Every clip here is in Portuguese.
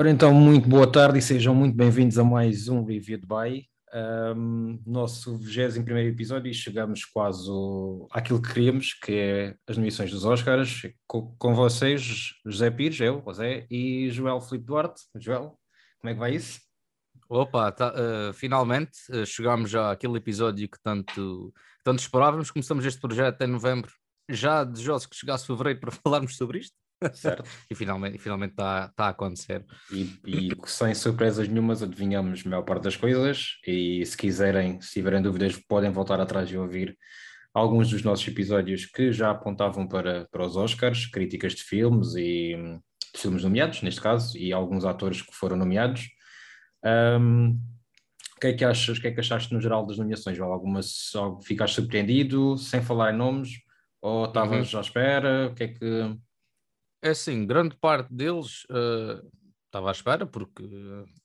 Ora então, muito boa tarde e sejam muito bem-vindos a mais um Review de Bay. Um, nosso 21 episódio e chegamos quase àquilo que queríamos, que é as nomeações dos Oscars. Com, com vocês, José Pires, eu, José, e Joel Filipe Duarte. Joel, como é que vai isso? Opa, tá, uh, finalmente uh, chegámos já àquele episódio que tanto, tanto esperávamos. Começamos este projeto em novembro, já desejosos que chegasse fevereiro para falarmos sobre isto. Certo. e finalmente está finalmente tá, tá a acontecer. E, e, sem surpresas nenhumas, adivinhamos a maior parte das coisas. E se quiserem, se tiverem dúvidas, podem voltar atrás e ouvir alguns dos nossos episódios que já apontavam para, para os Oscars, críticas de filmes e de filmes nomeados, neste caso, e alguns atores que foram nomeados. Um, o que é que achas, o que é que achaste no geral das nomeações? Algumas ficaste surpreendido, sem falar em nomes, ou estavas uhum. à espera? O que é que é assim, grande parte deles uh, estava à espera, porque,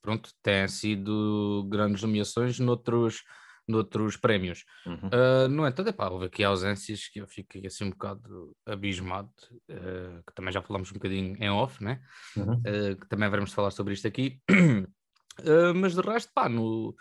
pronto, têm sido grandes nomeações noutros, noutros prémios. Uhum. Uh, no entanto, epá, houve aqui ausências que eu fiquei assim um bocado abismado, uh, que também já falamos um bocadinho em off, né? Uhum. Uh, que também veremos falar sobre isto aqui. mas de resto, pá, no,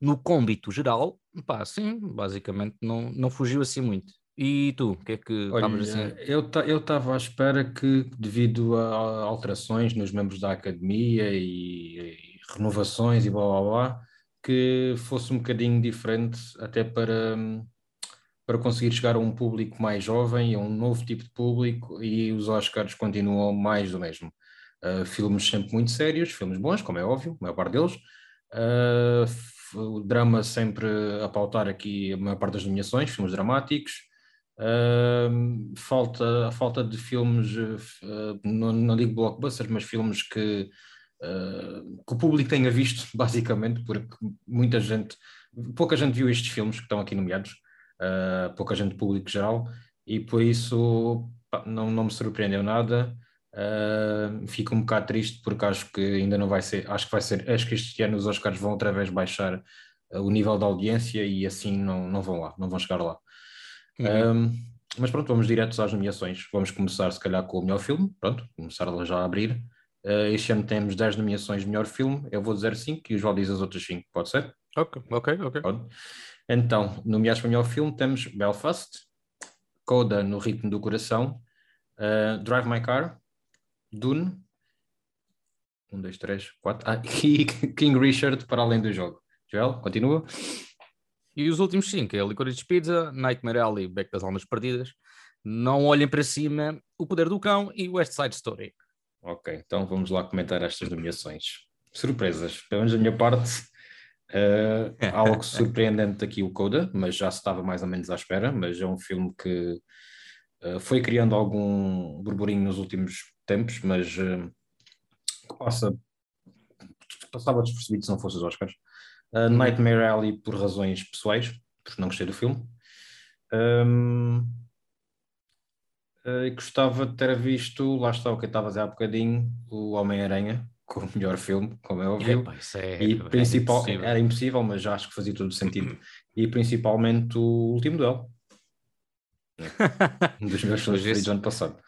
no cômbito geral, pá, sim, basicamente não, não fugiu assim muito. E tu, o que é que estavas assim? Eu estava à espera que, devido a alterações nos membros da academia e, e renovações e blá blá blá, que fosse um bocadinho diferente, até para, para conseguir chegar a um público mais jovem, a um novo tipo de público, e os Oscars continuam mais do mesmo. Uh, filmes sempre muito sérios, filmes bons, como é óbvio, a maior parte deles. Uh, o drama sempre a pautar aqui a maior parte das nomeações, filmes dramáticos. Uh, falta, a falta de filmes, uh, não, não, digo blockbusters, mas filmes que, uh, que, o público tenha visto, basicamente, porque muita gente, pouca gente viu estes filmes que estão aqui nomeados, pouca gente público geral, e por isso pá, não, não me surpreendeu nada. fico um bocado triste porque acho que ainda não vai ser, acho que vai ser, acho que este ano os Oscars vão outra vez baixar o nível da audiência e assim não, não vão lá, não vão chegar lá. Uhum. Um, mas pronto, vamos direto às nomeações. Vamos começar, se calhar, com o melhor filme. Pronto, começar já a abrir. Uh, este ano temos 10 nomeações de melhor filme. Eu vou dizer 5 e o João diz as outras 5. Pode ser? Ok, ok, ok. Pode. Então, nomeados para melhor filme temos Belfast, Coda no Ritmo do Coração, uh, Drive My Car, Dune, 1, 2, 3, 4, ah, e King Richard para além do jogo. Joel, continua. E os últimos cinco é Licorice Pizza, Nightmare Alley, Beck das Almas Perdidas, Não Olhem para Cima, O Poder do Cão e West Side Story. Ok, então vamos lá comentar estas nomeações. Surpresas, pelo menos da minha parte, uh, algo surpreendente aqui o Coda, mas já se estava mais ou menos à espera, mas é um filme que uh, foi criando algum burburinho nos últimos tempos, mas uh, que passa, passava despercebido se não fosse os Oscars. Uh, Nightmare Alley por razões pessoais, porque não gostei do filme. Um, uh, e gostava de ter visto, lá está o que eu estava a dizer há bocadinho, o Homem-Aranha, com o melhor filme, como é óbvio. Epa, é, e é principal, impossível. era impossível, mas já acho que fazia todo o sentido. E principalmente o último duelo. um dos meus filmes preferidos do ano passado.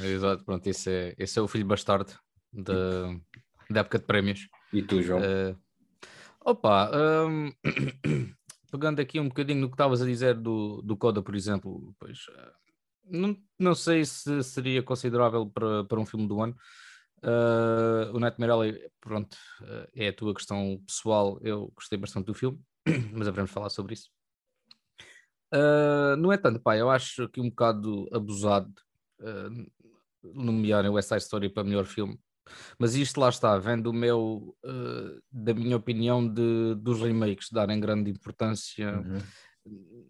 Exato, pronto, esse é, esse é o filho bastardo da, da época de prémios. E tu, João? Uh, Opa, um, pegando aqui um bocadinho no que estavas a dizer do, do Coda, por exemplo, pois eh, não, não sei se seria considerável para, para um filme do ano. Uh, o Nightmare Alley, pronto, uh, é a tua questão pessoal. Eu gostei bastante do filme, mas haveremos falar sobre isso. Uh, no entanto, pá, eu acho que um bocado abusado uh, nomearem West Side Story para melhor filme. Mas isto lá está, vem do meu, uh, da minha opinião de, dos remakes darem grande importância uhum.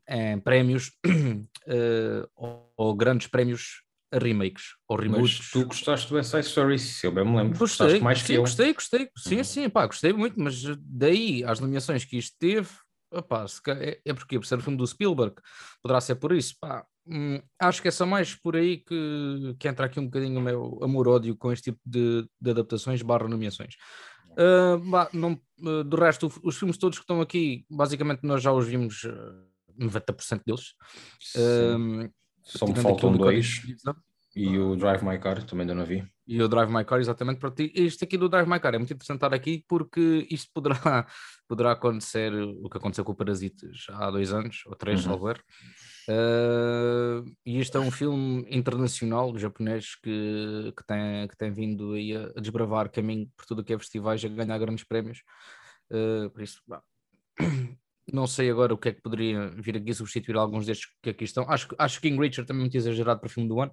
em prémios uh, ou, ou, grandes prémios a remakes ou reboots. Mas tu gostaste do Side Story, se eu bem me lembro. Gostei, mais sim, que eu. gostei, gostei. Sim, uhum. sim, pá, gostei muito, mas daí às nomeações que isto teve, opá, é, é porque por ser um filme do Spielberg, poderá ser por isso, pá, hum, acho que é só mais por aí que, que entra aqui um bocadinho o meu amor-ódio com este tipo de, de adaptações barra nomeações. Uh, bah, não, uh, do resto, os filmes todos que estão aqui, basicamente nós já os vimos uh, 90% deles. Uh, Só me faltam dois. E o Drive My Car também ainda não vi. E o Drive My Car, exatamente. Para ti. Isto aqui do Drive My Car é muito interessante estar aqui porque isto poderá, poderá acontecer o que aconteceu com o Parasitas há dois anos, ou três, uhum. salvo Uh, e este é um filme internacional japonês que, que, tem, que tem vindo aí a, a desbravar caminho por tudo o que é festivais, a ganhar grandes prémios. Uh, por isso, bah, não sei agora o que é que poderia vir aqui substituir alguns destes que aqui estão. Acho, acho que King Richard também é muito exagerado para o filme do ano.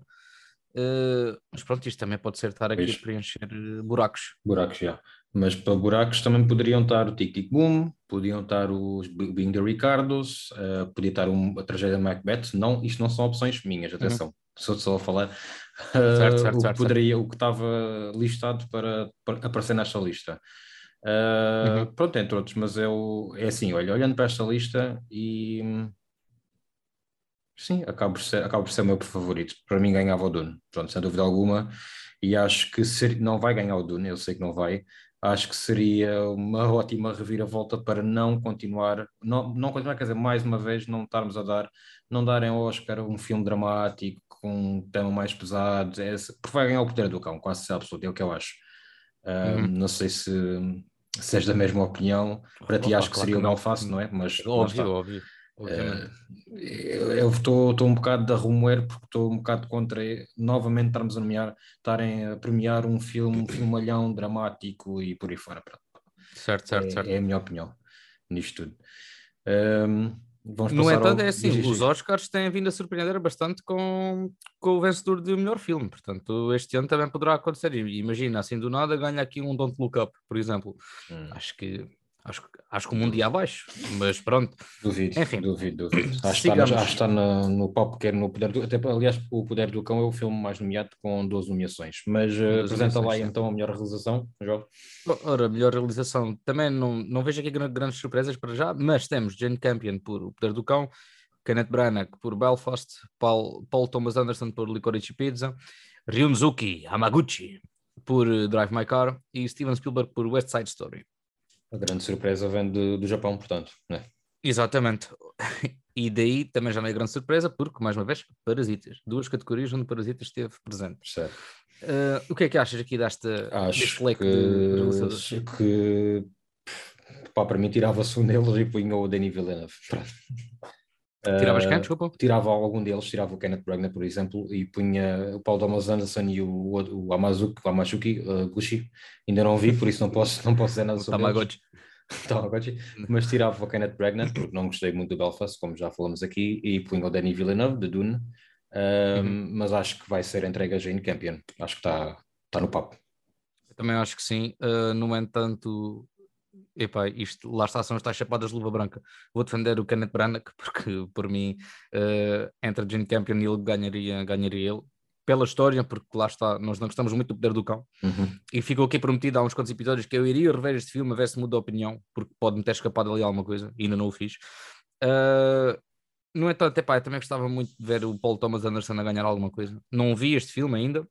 Uh, mas pronto, isto também pode ser estar aqui a preencher buracos. Buracos, já. Mas para buracos também poderiam estar o Tic Tic Boom, podiam estar os Being the Ricardos, uh, podia estar um, a tragédia de Macbeth. Não, isto não são opções minhas, uhum. atenção. Uhum. Sou só a falar uh, certo, certo, o, que poderia, o que estava listado para, para, aparecer nesta lista. Uh, uhum. Pronto, entre outros, mas eu, é assim, olha, olhando para esta lista e sim, acaba por ser, acaba por ser o meu favorito. Para mim ganhava o Dune, pronto, sem dúvida alguma, e acho que ser, não vai ganhar o Dune, eu sei que não vai, acho que seria uma ótima reviravolta para não continuar, não, não continuar, quer dizer, mais uma vez, não estarmos a dar, não darem ao Oscar um filme dramático com um tema mais pesado, é, porque vai ganhar o poder do cão, quase absoluto, é o que eu acho. uhum. Não sei se, se és da mesma opinião, para ti acho que seria o Belfast, não é? Mas, óbvio, óbvio. Uh, eu estou um bocado da remoer porque estou um bocado contra novamente estarmos a nomear, estarem a premiar um filme, um filmalhão dramático e por aí fora. Certo, certo, é, certo. É a minha opinião nisto tudo. Um, no entanto, ao... é assim, os Oscars têm vindo a surpreender bastante com, com o vencedor de melhor filme, portanto, este ano também poderá acontecer. Imagina, assim do nada, ganha aqui um Don't Look Up, por exemplo. Hum. Acho que Acho, acho que o mundo ia abaixo, mas pronto. Duvido, Enfim, duvido, duvido. Acho que está, acho que está no, no pop, quer no Poder do Até, aliás, o Poder do Cão é o filme mais nomeado com 12 nomeações. Mas uh, apresenta lá sim. então a melhor realização, João. Ora, melhor realização. Também não, não vejo aqui grandes surpresas para já, mas temos Jane Campion por O Poder do Cão, Kenneth Branagh por Belfast, Paul, Paul Thomas Anderson por Licorice Pizza, Ryunzuki Hamaguchi por Drive My Car e Steven Spielberg por West Side Story. A grande surpresa vem do, do Japão, portanto, né? Exatamente. E daí também já não é grande surpresa, porque, mais uma vez, Parasitas. Duas categorias onde Parasitas esteve presente. Certo. Uh, o que é que achas aqui desta, Acho deste leque que, Acho que pá, para mim tirava-se um deles e punha o Denis Villeneuve. Tiravas quem, desculpa? Tirava algum deles, tirava o Kenneth Branagh, por exemplo, e punha o Paul Thomas Anderson e o, o Amazuki, o Amazuki uh, Gucci. Ainda não vi, por isso não posso, não posso dizer nada sobre Tamagotchi. Tamagotchi. Mas tirava o Kenneth Branagh, porque não gostei muito do Belfast, como já falamos aqui, e punha o Danny Villeneuve, de Dune. Uhum. Mas acho que vai ser entregue a Jane Campion. Acho que está tá no papo. Eu também acho que sim. Uh, no entanto, epá, isto, lá está, são as tais chapadas de luva branca. Vou defender o Kenneth Branagh, porque por mim, uh, entre Gene Campion e ele ganharia, ganharia ele. Pela história, porque lá está, nós não gostamos muito do poder do cão. Uhum. E ficou aqui prometido há uns quantos episódios que eu iria rever este filme, a ver se muda a opinião, porque pode-me ter escapado ali alguma coisa, ainda não o fiz. Uh, no entanto, epá, eu também gostava muito de ver o Paul Thomas Anderson a ganhar alguma coisa. Não vi este filme ainda,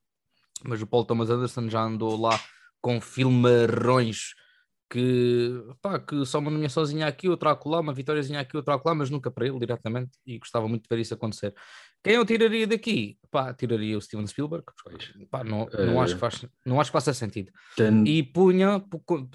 mas o Paul Thomas Anderson já andou lá com filmarões que, pá, que só uma nomeaçãozinha aqui, outra acolá, uma vitóriazinha aqui, outra acolá, mas nunca para ele diretamente e gostava muito de ver isso acontecer. Quem eu tiraria daqui? Pá, tiraria o Steven Spielberg, pá, não, não, uh, acho que faz, não acho que faça sentido. Ten... E punha,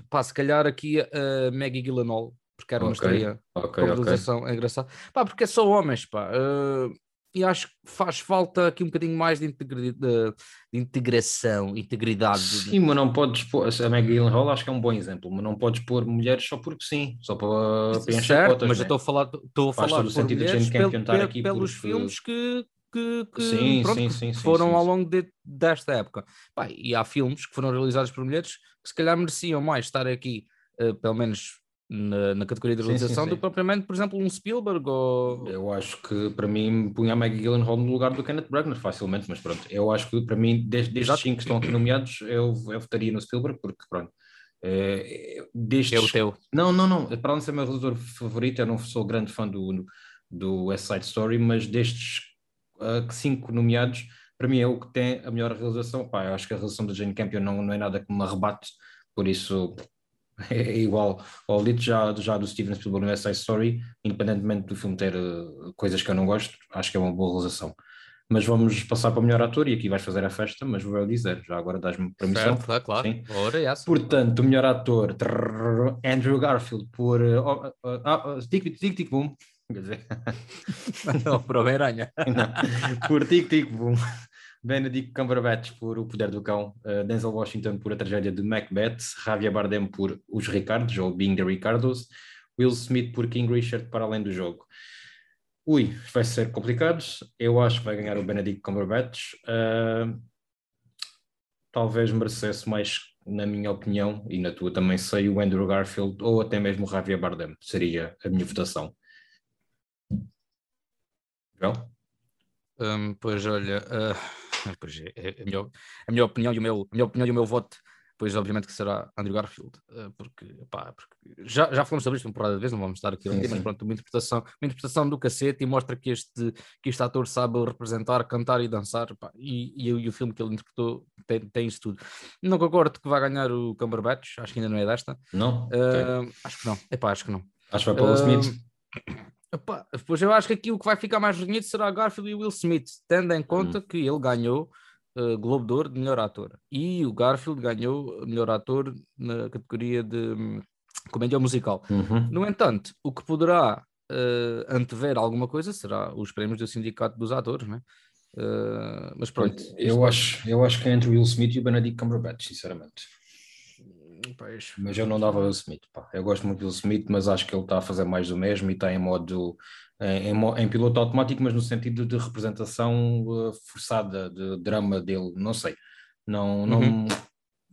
pá, se calhar aqui a Maggie Gyllenhaal, porque era uma okay, estreia okay, okay. é engraçado. Pá, porque é só homens, pá. Uh, e acho que faz falta aqui um bocadinho mais de, de, de integração, integridade. Sim, mas não podes pôr, a Maggie Gyllenhaal acho que é um bom exemplo, mas não podes pôr mulheres só porque sim, só para preencher cotas, mas né? eu estou a falar, estou a Faz falar por mulheres pel, pel, aqui pelos porque... filmes que, que, que, sim, pronto, sim, sim, foram ao longo de, desta época. Pá, e há filmes que foram realizados por mulheres que se calhar mereciam mais estar aqui, uh, pelo menos na, na categoria de realização sim, sim, sim. do que propriamente, por exemplo, um Spielberg ou... Eu acho que para mim punha a Maggie Gyllenhaal no lugar do Kenneth Branagh facilmente, mas pronto, eu acho que para mim, desde, destes cinco que estão aqui nomeados, eu, eu votaria no Spielberg, porque pronto, é, destes... É o teu. Não, não, não, para não ser meu realizador favorito, eu não sou grande fã do, do West Side Story, mas destes uh, cinco nomeados, para mim é o que tem a melhor realização, pá, eu acho que a realização da Jane Campion não, não é nada que me arrebate, por isso é igual ao dito já, já do Steven Spielberg no West Side Story, independentemente do filme ter uh, coisas que eu não gosto, acho que é uma boa realização. Mas vamos passar para o melhor ator e aqui vais fazer a festa, mas vou eu dizer, já agora dás-me permissão. Certo, claro, claro. Sim. Ora, yes. Portanto, o melhor ator, trrr, Andrew Garfield, por uh, uh, uh, uh, Tic Tic Tic Boom. Quer dizer, Não, para o Homem-Aranha. não, por Tic Tic Boom. Benedict Cumberbatch por O Poder do Cão, uh, Denzel Washington por A Tragédia de Macbeth, Javier Bardem por Os Ricardos, ou Being the Ricardos, Will Smith por King Richard para Além do Jogo. Ui, vai ser complicado. Eu acho que vai ganhar o Benedict Cumberbatch. Uh, talvez merecesse mais, na minha opinião, e na tua também sei, o Andrew Garfield ou até mesmo o Javier Bardem. Seria a minha votação. João? Hum, pois olha, ah, pois é, é a, minha, a minha opinião e o meu, a minha opinião e o meu voto, pois obviamente que será Andrew Garfield, ah, porque, pá, porque já, já falamos sobre isto uma porrada de vezes, não vamos estar aqui a Sim, repetir, mas pronto, uma interpretação, uma interpretação do cacete e mostra que este, que este ator sabe representar, cantar e dançar, pá, e, e, o- e o filme que ele interpretou tem, tem isso tudo. Não concordo que vai ganhar o Cumberbatch, acho que ainda não é desta, Não? Ah, acho que não, epá, acho que não. Acho que vai para o Will Smith. Epá, Pois eu acho que aqui o que vai ficar mais reunido será Garfield e Will Smith, tendo em conta que ele ganhou uh, Globo de Ouro de melhor ator e o Garfield ganhou melhor ator na categoria de hum, comédia musical. Uhum. No entanto, o que poderá uh, antever alguma coisa será os prémios do Sindicato dos Atores, né? Uh, mas pronto, Eu acho, eu acho que é entre o Will Smith e o Benedict Cumberbatch, sinceramente. Pois, Mas eu não dava Will Smith, pá. Eu gosto muito do Will Smith, mas acho que ele está a fazer mais do mesmo e está em modo em, em piloto automático, mas no sentido de representação uh, forçada, de drama dele, não sei. Não, não, Uhum.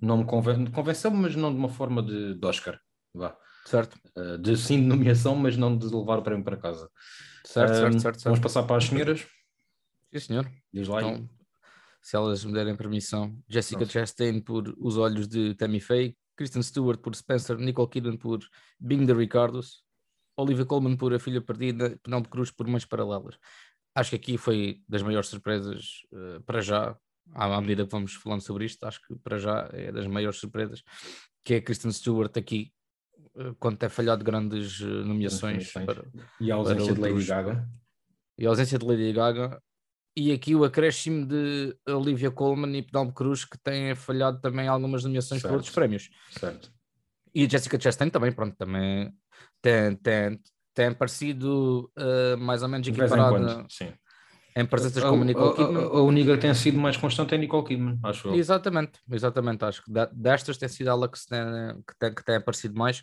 não me conven- convenceu-me, mas não de uma forma de, de Oscar. Vá. certo, Uh, de sim de nomeação, mas não de levar o prémio para casa. certo, Um, certo, certo, certo. Vamos passar para as senhoras. Sim, senhor. Diz lá. Então, se elas me derem permissão, Jessica Pronto. Chastain por Os Olhos de Tammy Faye, Kristen Stewart por Spencer, Nicole Kidman por Being the Ricardos, Olivia Colman por A Filha Perdida, Penelope Cruz por Mães Paralelas. Acho que aqui foi das maiores surpresas eh, para já, à à medida que vamos falando sobre isto, acho que para já é das maiores surpresas, que é Kristen Stewart aqui, eh, quando tem falhado grandes eh, nomeações para, E a ausência de Lady Gaga. e a ausência de Lady Gaga e aqui o acréscimo de Olivia Colman e Penelope Cruz que têm falhado também algumas nomeações por Certo. outros prémios Certo. e a Jessica Chastain também pronto também tem, tem, tem parecido eh, mais ou menos em equiparada quando, sim. em presenças A- como a- Nicole a- Kidman A, a única que tem sido mais constante é Nicole Kidman, acho eu. exatamente, exatamente acho que destas tem sido ela que, se tem, que, tem, que tem aparecido mais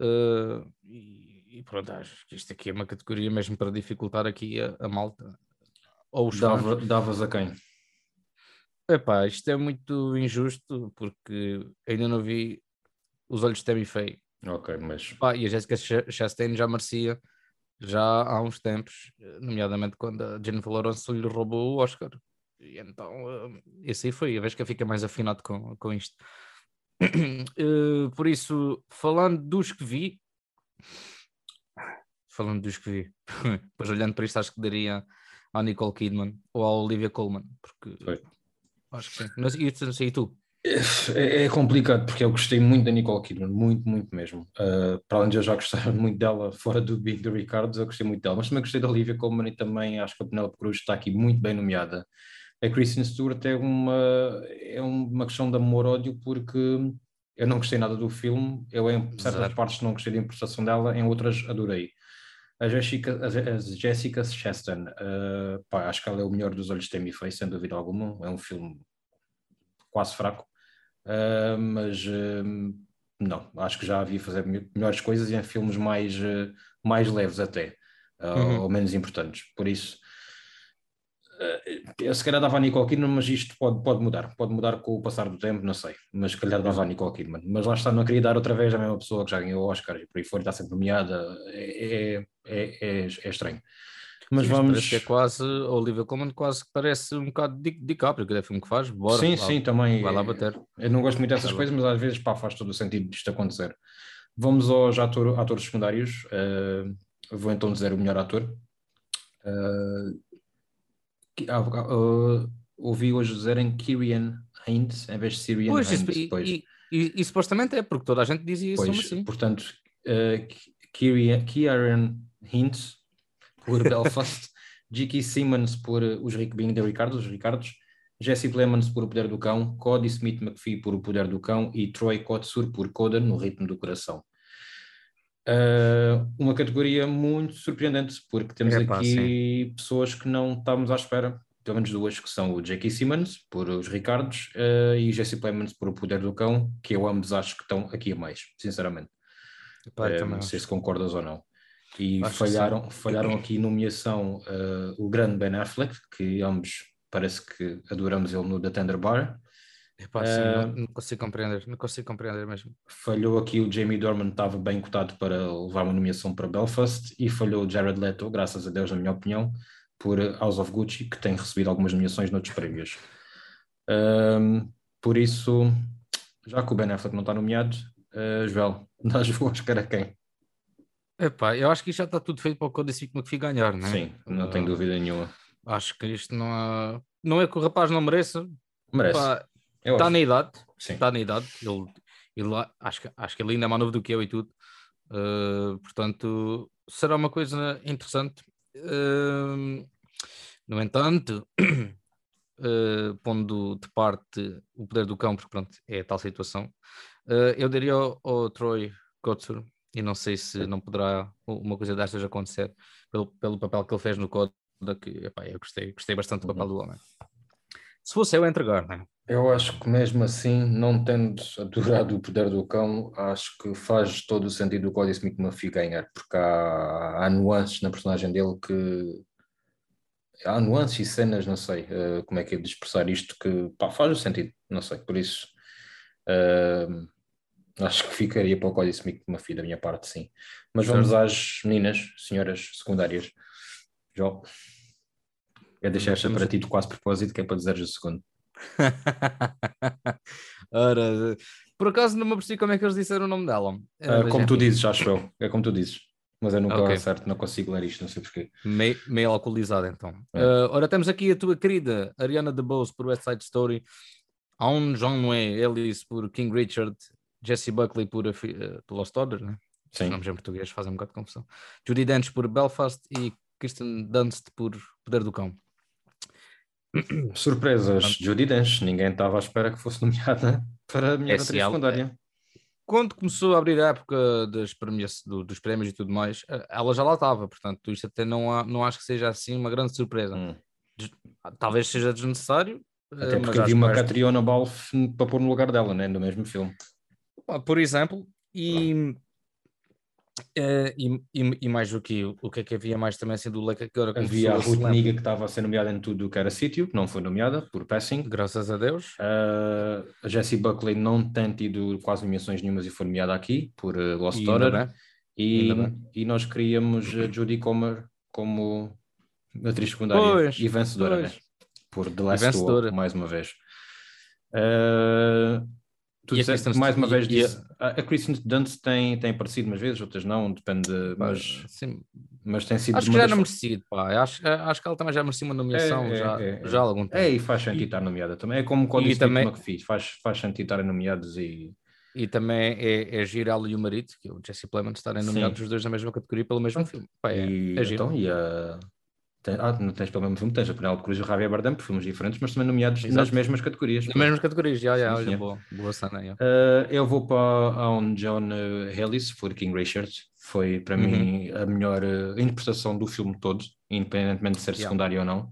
eh, e, e pronto, acho que isto aqui é uma categoria mesmo para dificultar aqui a, a malta ou os fãs. Dava, davas a quem? Epá, isto é muito injusto porque ainda não vi os olhos de Tammy Faye. Ok, mas Pá, e a Jessica Ch- Chastain já merecia já há uns tempos, nomeadamente quando a Jennifer Lawrence lhe roubou o Oscar. E então, eh, esse aí foi a vez que eu fiquei mais afinado com, com isto. Eh, por isso, falando dos que vi, falando dos que vi, depois olhando para isto, acho que daria à Nicole Kidman ou à Olivia Colman, porque Foi. acho que sim. Mas e, tu- não sei, e tu? é, é complicado porque eu gostei muito da Nicole Kidman, muito, muito mesmo. Uh, para além de eu já gostar muito dela fora do Big do Ricardo, eu gostei muito dela, mas também gostei da Olivia Colman e também acho que a Penelope Cruz está aqui muito bem nomeada. A Kristen Stewart é uma, é uma questão de amor-ódio porque eu não gostei nada do filme, eu em certas Zero. partes não gostei da interpretação dela, em outras adorei. A Jessica, a Je- a Jessica Chastain, uh, pá, acho que ela é o melhor dos olhos de Tammy Faye, sem dúvida alguma. É um filme quase fraco, Uh, mas uh, não, acho que já havia fazer me- melhores coisas e em filmes mais, mais leves até, uh, Uhum. ou menos importantes. Por isso, eu se calhar dava a Nicole Kidman, mas isto pode, pode mudar, pode mudar com o passar do tempo, não sei, mas se calhar dava a Nicole Kidman. Mas lá está, não queria dar outra vez à mesma pessoa que já ganhou o Oscar e por aí fora está sempre nomeada, é, é, é, é estranho. Mas Sim, vamos. que é quase, a Olivia Colman quase que parece um bocado de DiCaprio, que é o filme que faz, bora, sim, lá- sim, também. vai lá é- bater. Eu não gosto muito dessas lá. coisas, mas às vezes pá, faz todo o sentido disto acontecer. Vamos aos ator, atores secundários. Uh, vou então dizer o melhor ator. Uh, ah, uh, ouvi hoje dizerem Kirian Hines em vez de Syrian Pois, Hines. isso, e, pois, e- e- e supostamente é, porque toda a gente dizia isso pois, assim. portanto, uh, Kirian, Kieran Hines por Belfast J.K. Simmons por os Rick Bing de Ricardo, os Ricardos, Jesse Plemons por O Poder do Cão, Cody Smith McPhee por O Poder do Cão e Troy Kotsur por Coda no Ritmo do Coração. Uh, uma categoria muito surpreendente, porque temos Epa, aqui sim. pessoas que não estávamos à espera, pelo menos duas, que são o J.K. Simmons, por os Ricardos, uh, e Jesse Plemons por o Poder do Cão, que eu ambos acho que estão aqui a mais, sinceramente. Epá, uh, não sei se concordas ou não. E falharam, falharam aqui nomeação o grande Ben Affleck, que ambos parece que adoramos ele no The Tender Bar. Epá, sim, uh, não, não, consigo compreender, não consigo compreender mesmo. Falhou aqui o Jamie Dorman, estava bem cotado para levar uma nomeação para Belfast e falhou o Jared Leto, graças a Deus, na minha opinião, por House of Gucci, que tem recebido algumas nomeações noutros prémios. Um, por isso, já que o Ben Affleck não está nomeado, uh, Joel, nós o Oscar a quem? Epá, eu acho que isto já está tudo feito para o Smith McPhee ganhar, não é? Sim, não uh, tenho dúvida nenhuma. Acho que isto não há... Não é que o rapaz não mereça. Merece. Epá, Está na idade, está na idade. Ele, ele, acho, que, acho que ele ainda é mais novo do que eu e tudo. Uh, portanto, será uma coisa interessante. Uh, no entanto, uh, pondo de parte o poder do cão, porque pronto, é a tal situação, eu daria ao, ao Troy Kotsur, e não sei se não poderá uma coisa destas acontecer, pelo, pelo papel que ele fez no Coda, que epá, eu gostei, gostei bastante do papel uhum. do homem. Se fosse eu entregar, né? Eu acho que mesmo assim, não tendo adorado o poder do cão, acho que faz todo o sentido o Smith McPhee ganhar, porque há, há nuances na personagem dele que há nuances e cenas, não sei uh, como é que é de expressar isto, que pá, faz o sentido, não sei, por isso uh, acho que ficaria para o Cody Smith McPhee da minha parte, sim. Mas vamos às meninas, senhoras secundárias. João, eu deixei esta para ti de quase propósito, que é para dizeres o segundo. Ora, por acaso não me apercebi como é que eles disseram o nome dela. Uh, como tu dizes, acho eu. É como tu dizes. Mas eu nunca okay. acerto, não consigo ler isto, não sei porquê. Meio, meio alcoolizado, então. É. Uh, ora, temos aqui a tua querida Ariana DeBose por West Side Story, Aun John Way Ellis por King Richard, Jesse Buckley por, uh, por Lost Order, né? Sim. Os nomes em português fazem um bocado de confusão. Judy Dench por Belfast e Kristen Dunst por Poder do Cão. Surpresas, Pronto. Judy Dench, ninguém estava à espera que fosse nomeada para a minha atriz secundária. Quando começou a abrir a época das premias, do, dos prémios e tudo mais, eh, ela já lá estava, portanto, isto até não, há, não acho que seja assim uma grande surpresa. Hum. Talvez seja desnecessário. Eh, até porque havia uma Catriona Balfe para pôr no lugar dela, né, no mesmo filme. Por exemplo, e Uh, e, e, e, mais do que o que é que havia mais também sendo o Leca agora havia a Ruth Niga que estava a ser nomeada em tudo o que era sítio, que não foi nomeada por Passing, graças a Deus. Uh, a Jessie Buckley não tem tido quase nomeações nenhumas e foi nomeada aqui por uh, Lost Order. E, e, nós queríamos a Judy Comer como atriz secundária pois, e vencedora, né? por The Last Duel, mais uma vez. Uh, Tu disseste, mais uma vez, e, disse, a, a Kristen Dunst tem, tem aparecido umas vezes, outras não, depende, mas, sim. mas tem sido. Acho que já das... merecido, pá. Acho, acho que ela também já merecia uma nomeação é, é, já, é, já há algum tempo. É, e faz sentido e, estar nomeada também. É como o Código também... McPhee, faz, faz sentido estarem nomeados e. E também é, é giro ela e o marido, que é o Jesse Plemons, estarem nomeados os dois na mesma categoria pelo mesmo filme. Pá, é, e, é giro. Então, e a, tem, ah, não tens pelo mesmo filme, tens a Penélope Cruz e o Javier Bardem, por filmes diferentes, mas também nomeados Exato. nas mesmas categorias. Nas mesmas categorias, já, já, olha, boa, boa cena. Uh, eu vou para um John Ellis, por King Richard, foi para uhum. mim a melhor uh, interpretação do filme todo, independentemente de ser yeah. secundário ou não.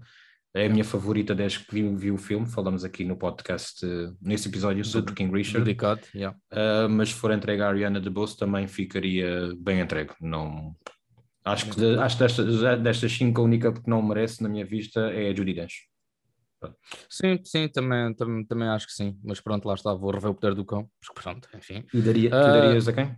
É a minha favorita desde que vi, vi o filme, falamos aqui no podcast, uh, nesse episódio sobre King Richard. Dedicado, yeah. mas se for entregue a Ariana DeBose também ficaria bem entregue, não Acho que, acho que destas, destas cinco, a única que não merece, na minha vista, é a Judy Dench. Sim, sim, também, também, também acho que sim. Mas pronto, lá está, vou rever o poder do cão. Pronto, enfim. E daria, tu uh, darias a quem?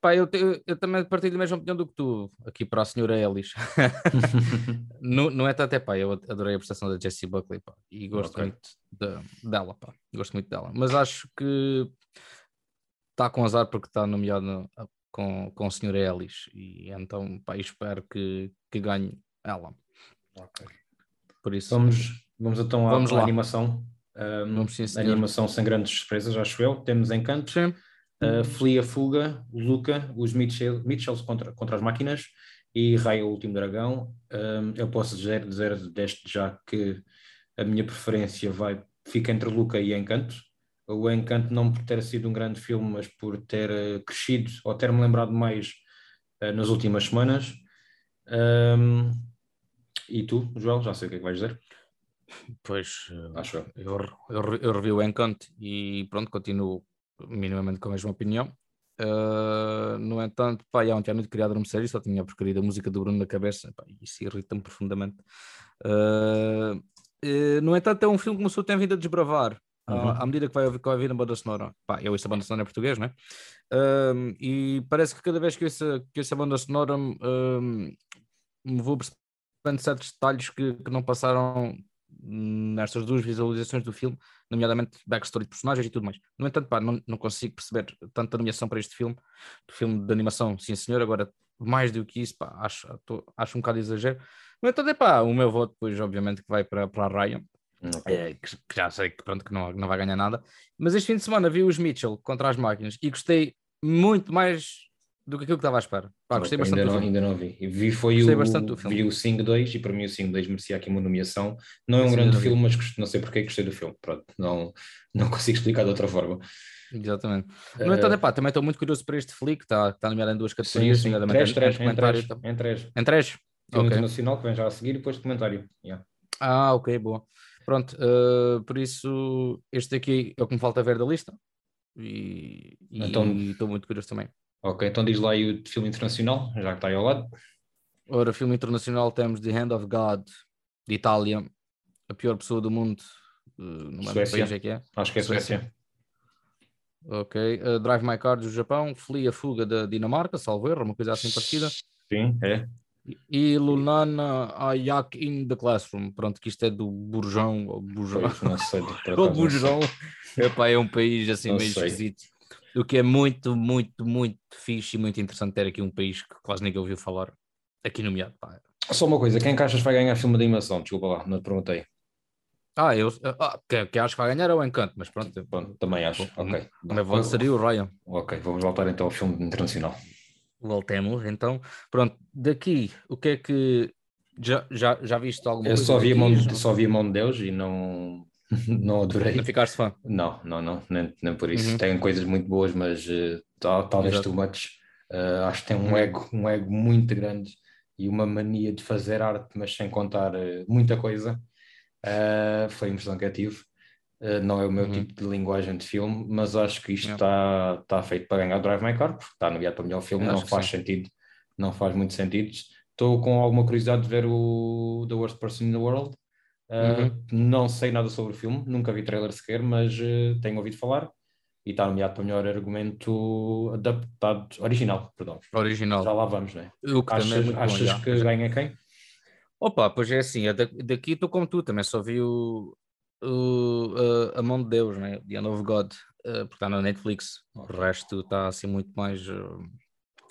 Pá, eu, eu, eu, também partilho da mesma opinião do que tu, aqui para a senhora Ellis. não, não é tanto, é pá, eu adorei a prestação da Jessie Buckley, pá, e gosto okay. muito de, dela, pá, gosto muito dela. Mas acho que está com azar porque está nomeado com, com o Sr. Ellis e então pá, espero que, que ganhe ela. Okay. Por isso, vamos, vamos então vamos à, à animação. Um, vamos sim, animação sem grandes surpresas, acho eu. Temos Encanto, uh, Flia Fuga, Luca, os Mitchell, Mitchells contra, contra as máquinas e Raio o Último Dragão. Um, eu posso dizer, dizer deste já que a minha preferência vai, fica entre Luca e Encanto. O Encanto não por ter sido um grande filme, mas por ter uh, crescido ou ter-me lembrado mais uh, nas últimas semanas. Um, e tu, Joel, já sei o que é que vais dizer. Pois, Acho eu. Eu, eu, eu revi o Encanto e pronto, continuo minimamente com a mesma opinião. Uh, no entanto, pá, há um tinha muito criado uma série, só tinha a porcaria da música do Bruno na cabeça, pá, isso irrita-me profundamente. Uh, uh, no entanto, é um filme que começou a ter vindo a desbravar. Uhum. À, medida que vai que vai ouvir a banda sonora, pá, eu ouço a banda sonora em português, né? e parece que cada vez que ouço, que ouço a banda sonora me vou percebendo certos detalhes que, que não passaram nestas duas visualizações do filme, nomeadamente backstory de personagens e tudo mais. No entanto, pá, não, não consigo perceber tanta nomeação para este filme, do filme de animação, sim senhor, agora mais do que isso, pá, acho, tô, acho um bocado exagero. No entanto, é pá, o meu voto depois obviamente que vai para, para a Ryan, é, que, que, já sei que, pronto, que não, não vai ganhar nada, mas este fim de semana vi os Mitchell contra as máquinas e gostei muito mais do que aquilo que estava à espera. Pá, gostei bastante ainda, não, ainda não vi. Vi, foi gostei o, bastante do filme. Vi o Sing 2 e para mim o Sing 2 merecia aqui uma nomeação. Não é um Sim, grande filme, mas não sei porque gostei do filme. Pronto, não, não consigo explicar de outra forma. Exatamente. No uh, entanto, epá, também estou muito curioso para este flick, está tá nomeado em duas categorias. Sim, sim. Em três, três, em três, em três. Em três? okay. internacional que vem já a seguir e depois documentário. Yeah. Ah, ok, boa. Pronto, uh, por isso este aqui é o que me falta ver da lista e então, estou muito curioso também. Ok, então diz lá aí o filme internacional, já que está aí ao lado. Ora, filme internacional temos The Hand of God, de Itália, a pior pessoa do mundo. Uh, não Suécia. país é que é. Acho que é Suécia. Suécia. Ok, uh, Drive My Car do Japão, Flee a Fuga da Dinamarca, salvo erro, uma coisa assim parecida. Sim, é. E Lunana Ayak in the Classroom, pronto, que isto é do Burjão, ou Burjão. Não sei, ou Burjão. Epá, é um país assim não meio sei. esquisito. O que é muito, muito, muito fixe e muito interessante ter aqui um país que quase ninguém ouviu falar, aqui nomeado. Pá. Só uma coisa, quem que achas vai ganhar filme de animação? Desculpa lá, não te perguntei. Ah, eu ah, que, que acho que vai ganhar é o Encanto, mas pronto. pronto também acho. Ok. Mas seria o Ryan. Ok, vamos voltar então ao filme internacional. Voltemos então. Pronto, daqui, o que é que. Já, já, já viste alguma eu coisa? Só vi, a mão, só vi a mão de Deus e não, não adorei. Não ficaste fã? Não, não, não, nem, nem por isso. Uhum. Tem coisas muito boas, mas uh, talvez too much. Uh, acho que tem um uhum. ego, um ego muito grande e uma mania de fazer arte, mas sem contar uh, muita coisa. Foi a impressão que eu tive. Não é o meu uhum. tipo de linguagem de filme, mas acho que isto está tá feito para ganhar o Drive My Car, porque está nomeado para melhor filme, não faz sim. sentido, não faz muito sentido. Estou com alguma curiosidade de ver o The Worst Person in the World, Uh, uhum. Não sei nada sobre o filme, nunca vi trailer sequer, mas uh, tenho ouvido falar e está nomeado para melhor argumento adaptado, original, perdão. Original. Já lá vamos, não é? O que achas, também é achas bom, que ganha quem? Opa, pois é assim, daqui estou como tu, também só vi o, o a, a mão de Deus, né? The End of God, uh, porque está na Netflix. O resto está assim muito mais. Uh,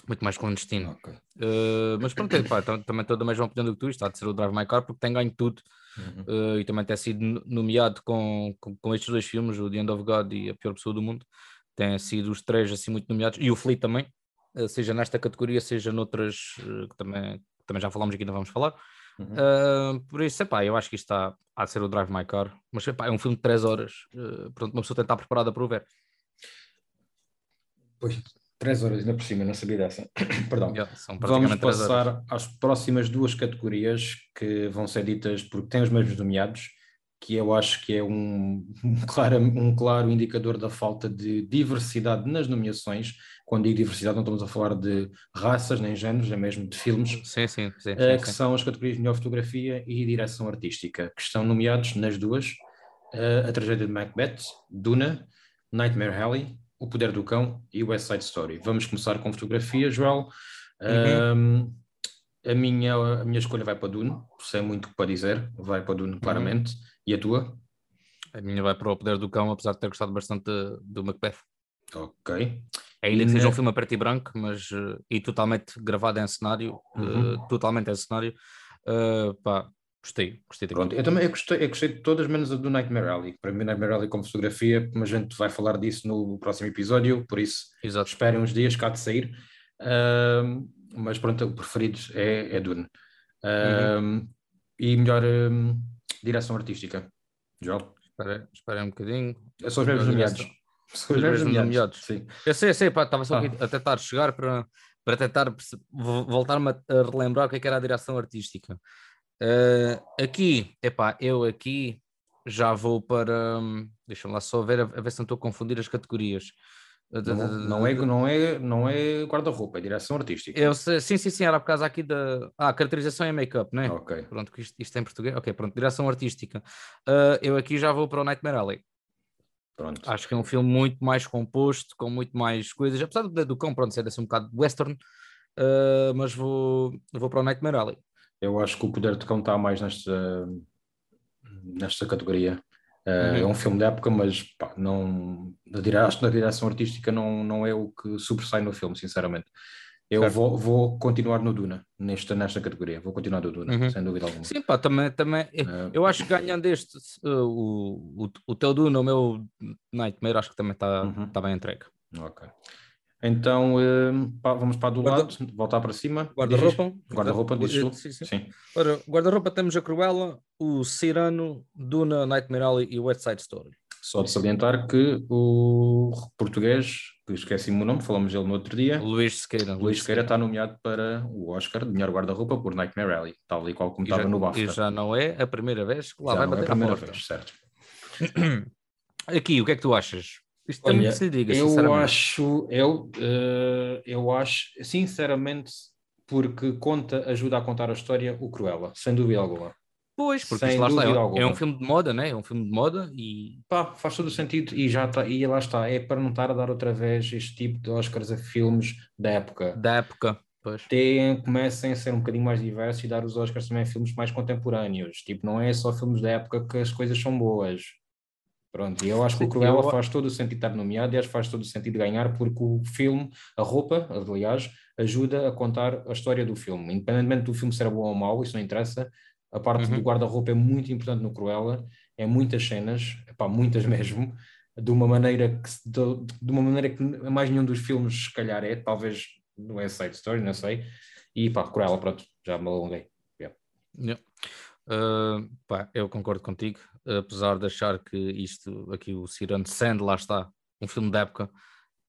muito mais clandestino. Okay. Uh, mas pronto, pá, também estou da mesma opinião do que tu, está de ser o Drive My Car, porque tem ganho tudo uhum. uh, e também tem sido nomeado com, com, com, estes dois filmes, o The End of God e A Pior Pessoa do Mundo, têm sido os três assim muito nomeados, e o Fleet também, uh, seja nesta categoria, seja noutras que também, também já falámos aqui, não vamos falar. Uhum. por isso, epá, eu acho que isto está a ser o Drive My Car, mas epá, é um filme de 3 horas, pronto, uma pessoa tem que estar preparada para o ver. Pois, Três horas, ainda por cima, não sabia dessa. Perdão. Yeah, Vamos passar às próximas duas categorias que vão ser ditas porque têm os mesmos nomeados, que eu acho que é um, um, claro, um claro indicador da falta de diversidade nas nomeações. Quando digo diversidade, não estamos a falar de raças nem géneros, é mesmo de filmes. Sim, sim. sim, uh, que sim. são as categorias de melhor fotografia e direção artística, que estão nomeados nas duas: uh, A Tragédia de Macbeth, Duna, Nightmare Alley o Poder do Cão e West Side Story. Vamos começar com fotografia, Joel. Uhum. Um, a, minha, a minha escolha vai para Dune, sei muito para dizer, vai para Dune claramente. Uhum. E a tua? A minha vai para o Poder do Cão, apesar de ter gostado bastante do Macbeth. Ok. Ainda que seja um filme a preto e branco, mas uh, e totalmente gravado em cenário, uhum. uh, totalmente em cenário, uh, pá, Gostei, gostei Pronto, eu também eu gostei, eu gostei de todas, menos a do Nightmare Alley. Para mim, Nightmare Alley como fotografia, mas a gente vai falar disso no próximo episódio, por isso Exato. esperem uns dias cá de sair. Uh, mas pronto, o preferido é, é Dune. Uhum. Um, e melhor direção artística, João? Espera, espera um bocadinho. São os mesmos nomeados. São os nomeados. Sim. Eu sei, eu sei, pá, estava só Ah. aqui a tentar chegar para, para tentar voltar-me a, relembrar o que, é que era a direção artística. Eh, aqui, epá, eu aqui já vou para. hum, Deixa-me lá só ver, a, a ver se não estou a confundir as categorias. Não, não é, não é, não é guarda-roupa, é direção artística. Eu sim, sim, sim, era por causa aqui da. Ah, caracterização e make-up, não é? Ok. Pronto, isto, isto é em português. Ok, pronto, direção artística. Eh, eu aqui já vou para o Nightmare Alley. Pronto. Acho que é um filme muito mais composto, com muito mais coisas, apesar do, do cão, pronto, ser assim um bocado western, uh, mas vou, vou para o Nightmare Alley. Eu acho que o Poder de Cão está mais nesta, nesta categoria. Uh, Uhum. É um filme da época, mas pá, não, acho que na direção artística não, não é o que sobressai no filme, sinceramente. Eu Certo. vou, vou continuar no Duna, nesta, nesta categoria. Vou continuar no Duna, Uhum. sem dúvida alguma. Sim, pá, também, também Uh, eu acho que ganhando este, uh, o, o, o teu Duna, o meu Nightmare, acho que também está Uhum. tá bem entregue. ok. Então, um, pá, vamos para do Guarda- lado, voltar para cima. Guarda-roupa? Guarda-roupa, dizes tu? Sim, sim. Sim. Ora, guarda-roupa temos a Cruella, o Cyrano, Duna, Nightmare Alley e West Side Story. Só de salientar que o português, que esqueci-me o nome, falamos dele no outro dia, Luís Sequeira. Luís Sequeira está nomeado para o Oscar de melhor guarda-roupa por Nightmare Alley, tal e qual como E já, estava no BAFTA. e já não é a primeira vez que lá Já vai não é a bater primeira vez, certo. Aqui, o que é que tu achas? Isto também Olha, se lhe diga, eu acho, eu, eh, eu acho, sinceramente, porque conta, ajuda a contar a história o Cruella, sem dúvida alguma. Pois, porque sem isto lá está, é, dúvida um- é um filme de moda, né? É um filme de moda e Pá, faz todo o sentido e já está, e lá está, é para não estar a dar outra vez este tipo de Oscars a filmes da época. da época. Pois. Tem, comecem a ser um bocadinho mais diversos e dar os Oscars também a filmes mais contemporâneos. Tipo, não é só filmes da época que as coisas são boas. Pronto, e eu acho que o Cruella eu- faz todo o sentido estar nomeado e acho que faz todo o sentido ganhar porque o filme, a roupa, aliás, ajuda a contar a história do filme. Independentemente do filme ser bom ou mau, isso não interessa. A parte Uhum. do guarda-roupa é muito importante no Cruella, é muitas cenas, epá, muitas mesmo, de uma maneira que de, de uma maneira que mais nenhum dos filmes se calhar é, talvez no West Side Story, não sei. E pá, Cruella, pronto, já me alonguei. Yeah. Uh, pá, eu concordo contigo, apesar de achar que isto aqui, o Cyrano Sand, lá está, um filme da época,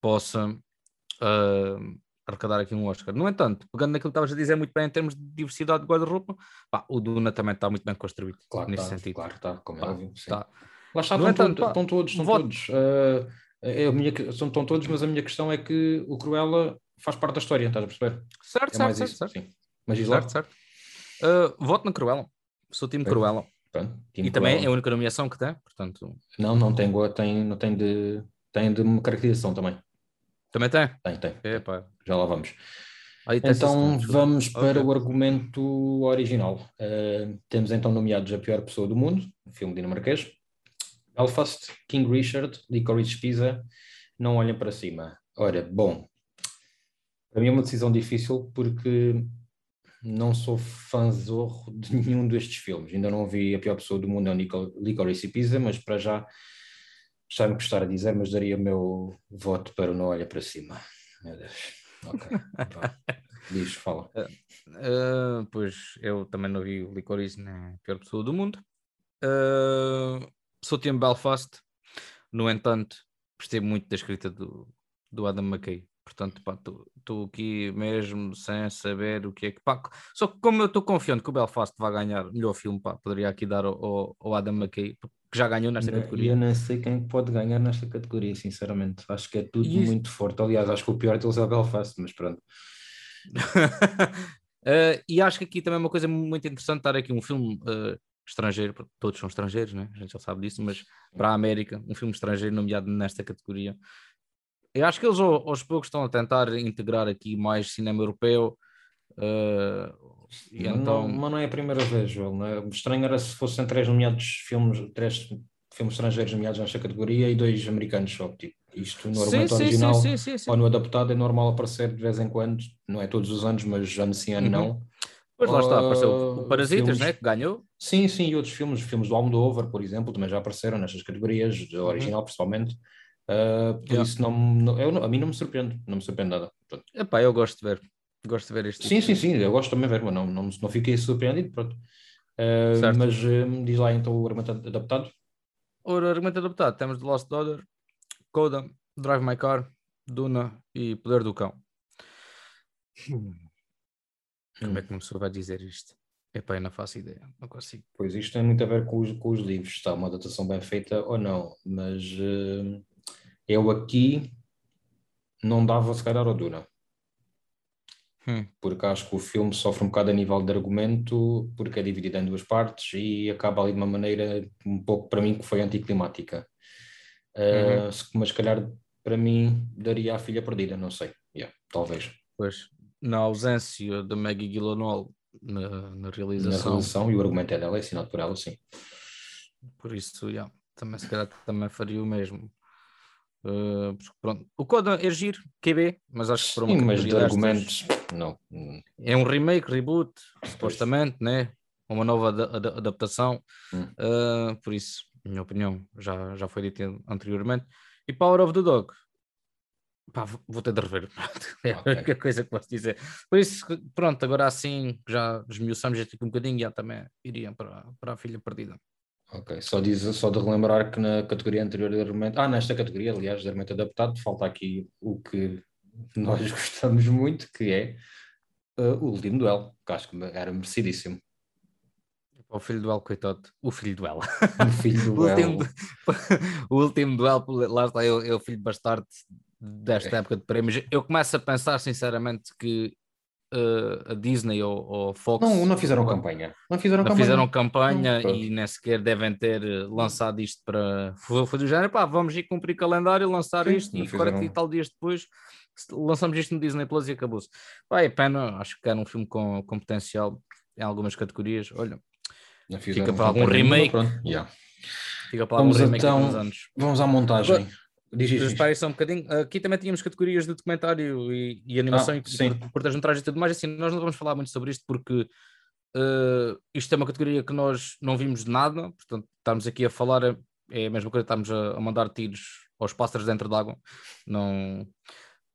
possa uh, arrecadar aqui um Oscar. No entanto, pegando naquilo que estavas a dizer muito bem em termos de diversidade de guarda-roupa, o Duna também está muito bem construído Claro nesse está, sentido. claro está, como é Pá, óbvio. sim. tá. Lá está, estão, entanto, pá, estão todos, estão voto- todos. Ah, é a minha, são, estão todos, mas a minha questão é que o Cruella faz parte da história, estás a perceber? Certo, É certo, certo, certo. Sim. Mas diz lá. certo, certo. Uh, voto na Cruella, sou time. Cruella. Pronto, time E também é Cruella. a única nomeação que tem, portanto, Não, não tem, tem, não tem de, tem de caracterização também. Também tem. Tem, tem. Epá. Já lá vamos. Aí Então vamos para Ok. o argumento original. Uh, temos então nomeados a pior pessoa do mundo, filme dinamarquês. Belfast, King Richard, Licorice Pizza, Não Olhem para Cima. Ora, bom, para mim é uma decisão difícil porque não sou fãzorro de nenhum destes filmes. Ainda não vi a pior pessoa do mundo, é o Licorice Pizza, mas para já está-me a custar a dizer, mas daria o meu voto para o Não Olha para Cima. Meu Deus. Ok. Diz, fala. Uh, pois eu também não vi o Licorice, né? Pior pessoa do mundo. Uh, sou time Belfast, no entanto, gostei muito da escrita do, do Adam McKay. Portanto, estou aqui mesmo sem saber o que é que. Pá, só que como eu estou confiante que o Belfast vai ganhar melhor filme, pá, poderia aqui dar ao, ao- Adam McKay, que já ganhou nesta categoria. Eu não sei quem pode ganhar nesta categoria, sinceramente. Acho que é tudo E isso- muito forte. Aliás, acho que o pior deles é o Belfast, mas pronto. Uh, e acho que aqui também é uma coisa muito interessante estar aqui um filme uh, estrangeiro, todos são estrangeiros, né? a gente já sabe disso, mas para a América, um filme estrangeiro nomeado nesta categoria. Eu acho que eles ao- aos poucos estão a tentar integrar aqui mais cinema europeu. uh, e Mas então, não, mas não é a primeira vez, Joel. Não é? O estranho era se fossem três nomeados filmes, três filmes estrangeiros nomeados nesta categoria e dois americanos só. Tipo, isto no argumento sim, original sim, sim, sim, sim. ou no adaptado é normal aparecer de vez em quando, não é todos os anos, mas ano sim ano Uhum. não. Pois lá está, apareceu o Uh, Parasitas, filmes- né? que ganhou. Sim, sim, e outros filmes, filmes do Almodóvar, por exemplo, também já apareceram nestas categorias, de Uhum. original principalmente. Uh, por Yeah. isso não, não- eu, não- a mim não me surpreende, não me surpreende nada. Portanto, Epá, eu gosto de ver. Gosto de ver este. Sim, sim, sim, eu gosto também de ver, mas não, não, não fiquei surpreendido, pronto. Uh, mas uh, diz lá então o argumento adaptado. O argumento adaptado, temos The Lost Daughter, Coda, Drive My Car, Duna e Poder do Cão. Hum. Como é que uma pessoa vai dizer isto? Epá, eu não faço ideia, não consigo. Pois isto tem muito a ver com os, com os livros, está uma adaptação bem feita ou não, mas uh, eu aqui não dava se calhar ao Duna. Hum. Porque acho que o filme sofre um bocado a nível de argumento, porque é dividido em duas partes e acaba ali de uma maneira um pouco para mim que foi anticlimática. Uh, uhum. Mas se calhar para mim daria a filha perdida, não sei. Yeah, talvez. Pois, na ausência de Maggie Gyllenhaal na, na realização. Na realização e o argumento é dela, é assinado por ela, sim. Por isso, yeah, também se calhar também faria o mesmo. Uh, pronto. O Coda é giro, QB, mas acho que por uma Sim, mas de argumentos, não. É um remake, reboot, supostamente, né? Uma nova ad adaptação. Hum. Uh, por isso, minha opinião, já, já foi dito anteriormente. E Power of the Dog, Pá, vou ter de rever. É a única coisa que posso dizer. Por isso, pronto, agora assim já esmiuçamos aqui um bocadinho e já também iria para, para a filha perdida. Ok, só, diz, só de relembrar que na categoria anterior de argumento, ah, nesta categoria, aliás, de argumento adaptado, falta aqui o que nós gostamos muito, que é uh, o último duelo, que acho que era merecidíssimo. O filho do El, coitado. O filho do El. O filho do El. o, último, o último duelo, lá está, é o, é o filho bastardo desta é. época de prémios. Eu começo a pensar, sinceramente, que uh, a Disney ou, ou Fox. Não, não fizeram campanha. Não fizeram não campanha. Fizeram campanha não, e nem sequer devem ter eh, lançado isto para. Foi, foi do género, pá, vamos ir cumprir calendário, lançar Sim, isto e 40 e tal dias depois lançamos isto no Disney Plus e acabou-se. Pá, é pena, acho que era um filme com, com potencial em algumas categorias. Olha, fica para algum remake. Yeah. Fica para vamos remake então, anos. Vamos à montagem. Diz, diz, diz. só um bocadinho. Aqui também tínhamos categorias de documentário e, e animação ah, e de e tudo mais. Assim, nós não vamos falar muito sobre isto porque uh, isto é uma categoria que nós não vimos de nada. Portanto, estamos aqui a falar, é a mesma coisa, estamos a, a mandar tiros aos pássaros dentro d'água. Não,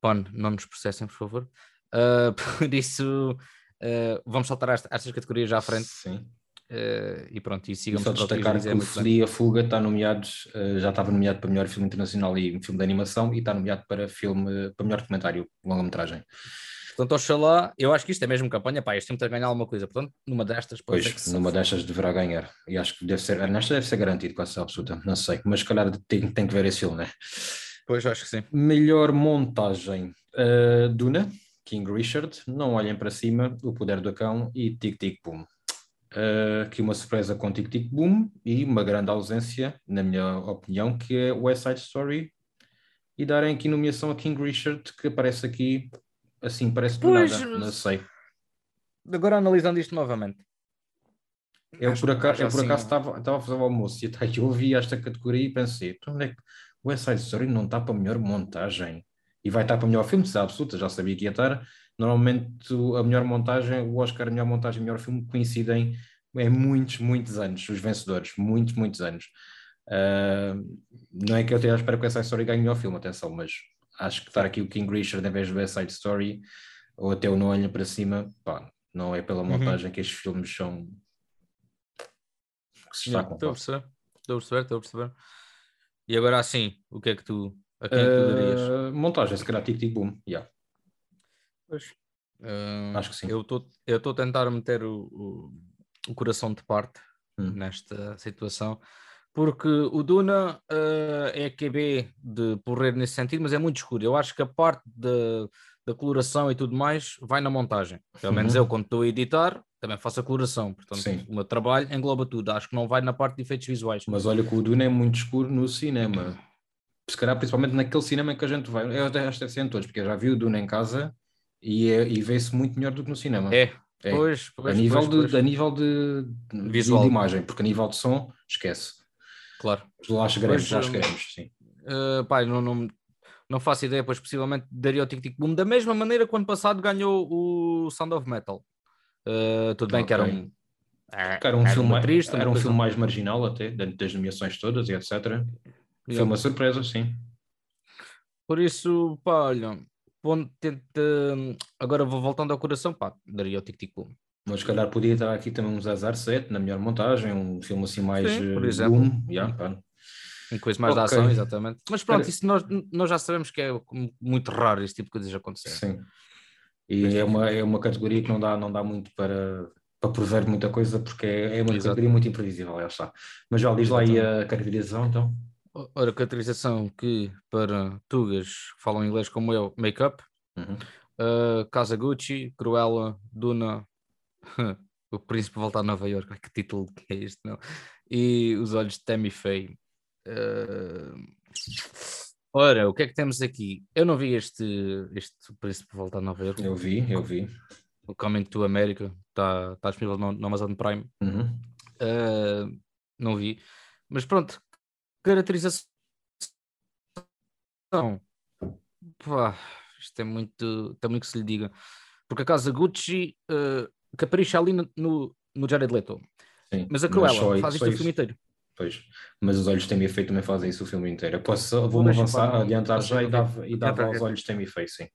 pon, não nos processem, por favor. Uh, por isso, uh, vamos saltar esta, estas categorias já à frente. Sim. Uh, e pronto, e sigamos só destacar que o Feli a Fuga está nomeado, uh, já estava nomeado para melhor filme internacional e filme de animação e está nomeado para filme para melhor documentário, longa-metragem. Portanto, oxalá, eu acho que isto é mesmo campanha, pá, este filme tem de ganhar alguma coisa, portanto, numa destas pode Pois, numa destas deverá ganhar, e acho que deve ser, nesta deve ser garantido, quase absoluta, não sei, mas se calhar tem, tem que ver esse filme, né? Pois, acho que sim. Melhor montagem, uh, Duna, King Richard, Não Olhem Para Cima, O Poder do Cão e Tic Tic Boom. Uh, aqui uma surpresa com Tic Tic Boom e uma grande ausência, na minha opinião, que é West Side Story. E darem aqui nomeação a King Richard, que aparece aqui, assim, parece por pois, nada, não sei. Agora analisando isto novamente. Eu por acaso, eu por acaso estava, estava a fazer o almoço e até eu ouvi esta categoria e pensei, então onde é que West Side Story não está para melhor montagem? E vai estar para melhor filme, se absoluta, já sabia que ia estar, Normalmente a melhor montagem, o Oscar, a melhor montagem e o melhor filme coincidem em muitos, muitos anos, os vencedores, muitos, muitos anos. Uh, não é que eu esteja à espera que essa Story ganhe o melhor filme, atenção, mas acho que estar aqui o King Richard em vez do West Side Story ou até o Não Olha para Cima, pá, não é pela uhum. montagem uhum. que estes filmes são. Que se Estou a perceber, estou a perceber, estou a perceber. E agora assim, o que é que tu, a quem uh, tu darias? Ah, montagem, se calhar Tic Tic Boom, yeah. Pois. Uh, Acho que sim. Eu estou a tentar meter o, o, o coração de parte hum. nesta situação, porque o Duna uh, é QB de porrer nesse sentido, mas é muito escuro. Eu acho que a parte da, da coloração e tudo mais vai na montagem. Pelo menos uhum. eu, quando estou a editar, também faço a coloração. Portanto, Sim. o meu trabalho engloba tudo. Acho que não vai na parte de efeitos visuais. Mas olha que o Duna é muito escuro no cinema. Se calhar, principalmente naquele cinema em que a gente vai. Eu acho que deve ser em todos, porque eu já vi o Duna em casa e, é, e vê-se muito melhor do que no cinema. É, é. Pois, pois, a nível, pois, de, A nível de, Visual. de imagem, porque a nível de som, esquece. Claro. Lá chegaremos, lá chegaremos, sim. Uh, pai, não, não, não faço ideia, pois possivelmente daria o Tic Tic Boom, da mesma maneira que o ano passado ganhou o Sound of Metal. Uh, tudo bem okay. que era um, era um, era filme, triste, era um filme mais marginal até, das nomeações todas e etc. Foi uma surpresa, sim. Por isso, pá, olha, ponto, tenta, agora vou voltando ao coração, pá, daria o Tic Tic Boom. Mas se calhar podia estar aqui também um 007 na melhor montagem, um filme assim mais Sim, por eh, exemplo. boom. Yeah, pá. Uma coisa mais da Ok. ação, exatamente. Mas pronto, Era- isso nós, nós já sabemos que é muito raro este tipo de coisas acontecer. Sim. E é uma, é uma categoria que não dá, não dá muito para, para prever muita coisa, porque é, é uma Exato. categoria muito imprevisível, lá está. Mas já diz lá aí a caracterização, então. Ora, caracterização que para tugas falam inglês como eu, make-up, Uhum. uh, Casa Gucci, Cruella, Duna, O Príncipe Volta a Nova York, que título que é este, não? E Os Olhos de Tammy Faye. Uh, Ora, o que é que temos aqui? Eu não vi este, este Príncipe Volta a Nova York, Eu vi, eu vi. o Coming to America, está tá disponível no, no Amazon Prime. Uhum. Uh, não vi, mas pronto, caracterização. Pá, isto é muito, muito que se lhe diga, porque a casa Gucci uh, capricha ali no, no, no Jared Leto, Sim. mas a Cruella aí- faz isto o filme inteiro. Pois. Mas os olhos de Tammy Faye também fazem isso o filme inteiro. Eu posso, vou-me avançar, para- adiantar já e dava, e dava aos olhos de Tammy Faye, sim.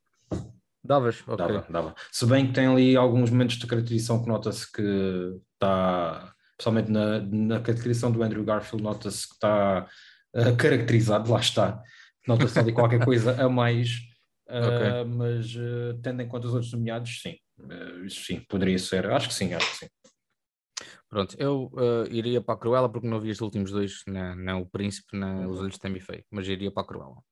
Davas? Ok. Dava, dava. Se bem que tem ali alguns momentos de caracterização que nota-se que está, principalmente na, na caracterização do Andrew Garfield, nota-se que está eh, caracterizado, lá está. Nota-se ali qualquer coisa a mais, eh, Ok. mas eh, tendo em conta os outros nomeados, sim. Isso sim, poderia ser. Acho que sim, acho que sim. Pronto, eu uh, iria para a Cruella porque não vi os últimos dois, nem, nem o Príncipe, nem os Olhos de Tammy Faye, mas iria para a Cruella.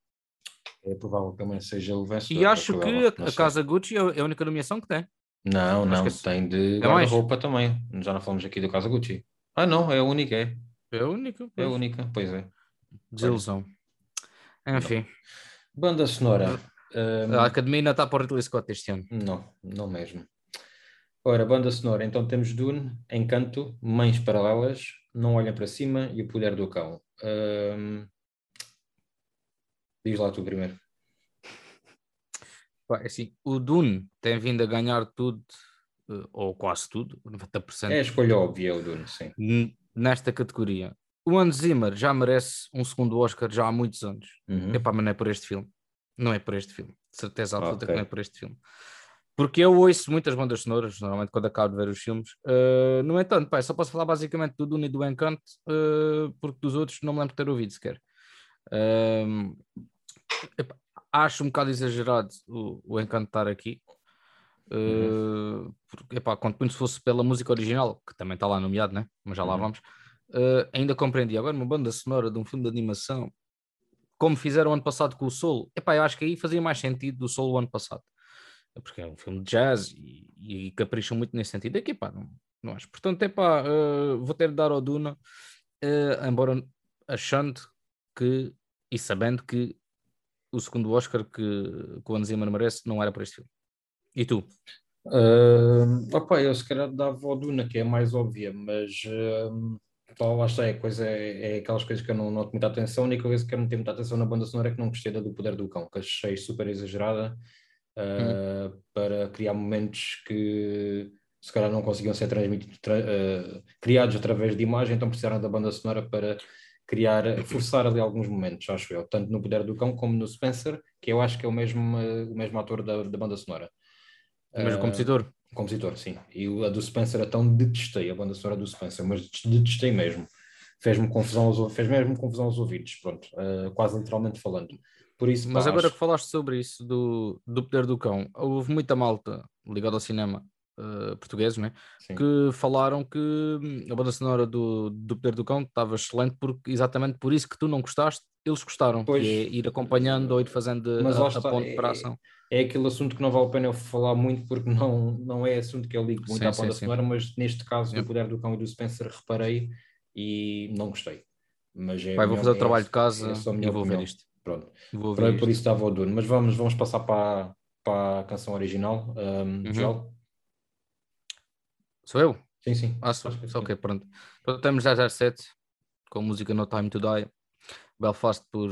É provável que também seja o vencedor. E acho que a, não a. Casa Gucci é a única nomeação que tem. Não, não, tem de É guarda-roupa também. Já não falamos aqui do Casa Gucci. Ah, não, é a única, é. É a única. É a pois. única, pois é. Desilusão. Enfim, Banda sonora. hum, a Academia ainda está para o Ridley Scott este ano. Não, não mesmo. Ora, banda sonora, então temos Dune, Encanto, Mães Paralelas, Não Olhem para Cima e O Poder do Cão. Hum, Diz lá tu primeiro. Pá, é assim, o Dune tem vindo a ganhar tudo, eh, ou quase tudo, 90%, É a escolha óbvia, o Dune, sim. nesta categoria. O Hans Zimmer já merece um segundo Oscar já há muitos anos. Uhum. Epá, mas não é por este filme. Não é por este filme. De certeza absoluta que Ok. não é por este filme. Porque eu ouço muitas bandas sonoras, normalmente quando acabo de ver os filmes. Uh, no entanto, pá, eu só posso falar basicamente do Dune e do Encanto, uh, porque dos outros não me lembro de ter ouvido sequer. Um, epá, acho um bocado exagerado o, o Encanto estar aqui. Uh, porque, epá, quanto muito se fosse pela música original, que também está lá nomeado, né? mas já lá Uhum. vamos, uh, ainda compreendi. Agora, uma banda sonora de um filme de animação, como fizeram ano passado com o Soul, epá, eu acho que aí fazia mais sentido do Soul o ano passado, porque é um filme de jazz e, e capricham muito nesse sentido. Aqui, pá, não, não acho. Portanto, epá, uh, vou ter de dar ao Duna, uh, embora achando que e sabendo que o segundo Oscar que, que o Hans Zimmer merece não era para este filme. E tu? Hum, opa, eu se calhar dava ao Duna, que é mais óbvia, mas pá, lá está, é, coisa, é, é aquelas coisas que eu não noto muita atenção. A única coisa que eu não tenho muita atenção na banda sonora é que não gostei da do Poder do Cão, que achei super exagerada uh, para criar momentos que se calhar não conseguiam ser transmitidos, tra- uh, criados através de imagem, então precisaram da banda sonora para criar, forçar ali alguns momentos, acho eu, tanto no Poder do Cão como no Spencer, que eu acho que é o mesmo, o mesmo ator da, da banda sonora. O mesmo Uh, compositor? Compositor, sim. E a do Spencer então detestei, a banda sonora do Spencer, mas detestei mesmo. Fez-me confusão aos, fez mesmo confusão aos ouvidos, pronto, uh, quase literalmente falando. Por isso, Mas pá, agora acho- que falaste sobre isso do, do Poder do Cão, houve muita malta ligada ao cinema uh, português, né? sim. que falaram que hum, a banda sonora do, do Poder do Cão estava excelente, porque exatamente por isso que tu não gostaste, eles gostaram, Pois. que é ir acompanhando ou ir fazendo Mas a, a ponte para a é- ação. é aquele assunto que não vale a pena eu falar muito porque não, não é assunto que eu ligo muito Sim, à sim, banda sim. sonora, mas neste caso do Poder do Cão e do Spencer reparei e não gostei. Mas é vou fazer o é- trabalho de casa é e vou opinião. ver isto. Pronto. Vou ver por isto. isso estava o Dune. Mas vamos, vamos passar para, para a canção original. Um, Uhum. Joel? Sou eu? Sim, sim. Ah, sou. Sim. ok, pronto. Então temos 007 com a música No Time to Die, Belfast por,